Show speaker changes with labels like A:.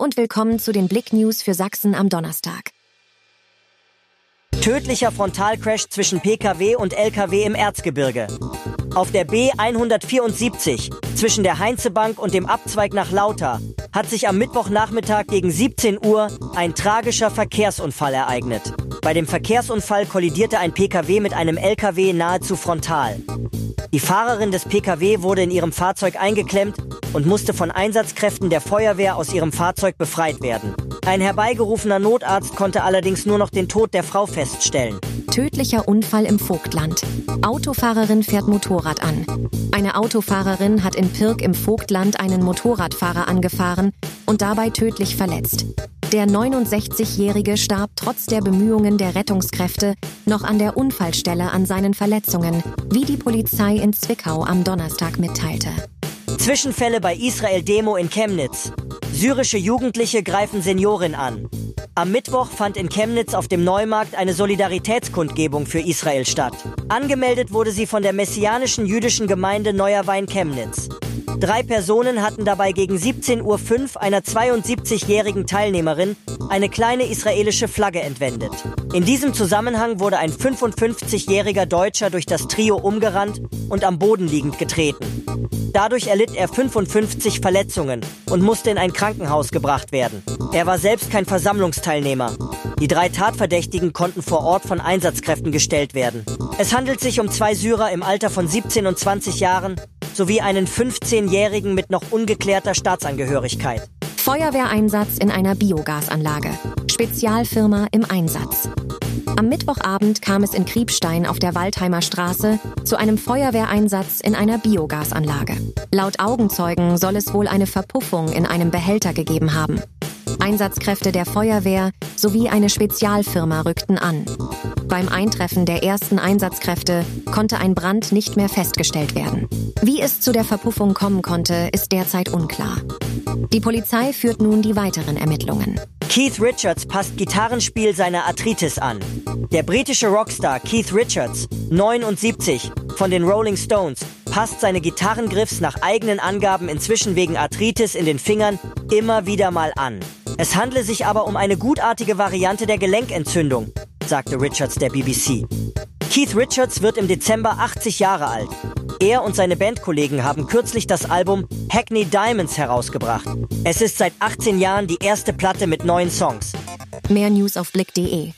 A: und willkommen zu den Blick News für Sachsen am Donnerstag.
B: Tödlicher Frontalcrash zwischen Pkw und Lkw im Erzgebirge. Auf der B174 zwischen der Heinzebank und dem Abzweig nach Lauter hat sich am Mittwochnachmittag gegen 17 Uhr ein tragischer Verkehrsunfall ereignet. Bei dem Verkehrsunfall kollidierte ein Pkw mit einem Lkw nahezu frontal. Die Fahrerin des Pkw wurde in ihrem Fahrzeug eingeklemmt und musste von Einsatzkräften der Feuerwehr aus ihrem Fahrzeug befreit werden. Ein herbeigerufener Notarzt konnte allerdings nur noch den Tod der Frau feststellen.
A: Tödlicher Unfall im Vogtland. Autofahrerin fährt Motorrad an. Eine Autofahrerin hat in Pirk im Vogtland einen Motorradfahrer angefahren und dabei tödlich verletzt. Der 69-Jährige starb trotz der Bemühungen der Rettungskräfte noch an der Unfallstelle an seinen Verletzungen, wie die Polizei in Zwickau am Donnerstag mitteilte.
B: Zwischenfälle bei Israel-Demo in Chemnitz. Syrische Jugendliche greifen Seniorin an. Am Mittwoch fand in Chemnitz auf dem Neumarkt eine Solidaritätskundgebung für Israel statt. Angemeldet wurde sie von der messianischen jüdischen Gemeinde Neuer Wein Chemnitz. Drei Personen hatten dabei gegen 17.05 Uhr einer 72-jährigen Teilnehmerin eine kleine israelische Flagge entwendet. In diesem Zusammenhang wurde ein 55-jähriger Deutscher durch das Trio umgerannt und am Boden liegend getreten. Dadurch erlitt er 55 Verletzungen und musste in ein Krankenhaus gebracht werden. Er war selbst kein Versammlungsteilnehmer. Die drei Tatverdächtigen konnten vor Ort von Einsatzkräften gestellt werden. Es handelt sich um zwei Syrer im Alter von 17 und 20 Jahren, sowie einen 15-Jährigen mit noch ungeklärter Staatsangehörigkeit.
A: Feuerwehreinsatz in einer Biogasanlage. Spezialfirma im Einsatz. Am Mittwochabend kam es in Kriebstein auf der Waldheimer Straße zu einem Feuerwehreinsatz in einer Biogasanlage. Laut Augenzeugen soll es wohl eine Verpuffung in einem Behälter gegeben haben. Einsatzkräfte der Feuerwehr sowie eine Spezialfirma rückten an. Beim Eintreffen der ersten Einsatzkräfte konnte ein Brand nicht mehr festgestellt werden. Wie es zu der Verpuffung kommen konnte, ist derzeit unklar. Die Polizei führt nun die weiteren Ermittlungen.
B: Keith Richards passt Gitarrenspiel seiner Arthritis an. Der britische Rockstar Keith Richards, 79, von den Rolling Stones, passt seine Gitarrengriffs nach eigenen Angaben inzwischen wegen Arthritis in den Fingern immer wieder mal an. Es handle sich aber um eine gutartige Variante der Gelenkentzündung, sagte Richards der BBC. Keith Richards wird im Dezember 80 Jahre alt. Er und seine Bandkollegen haben kürzlich das Album Hackney Diamonds herausgebracht. Es ist seit 18 Jahren die erste Platte mit neuen Songs.
A: Mehr News auf blick.de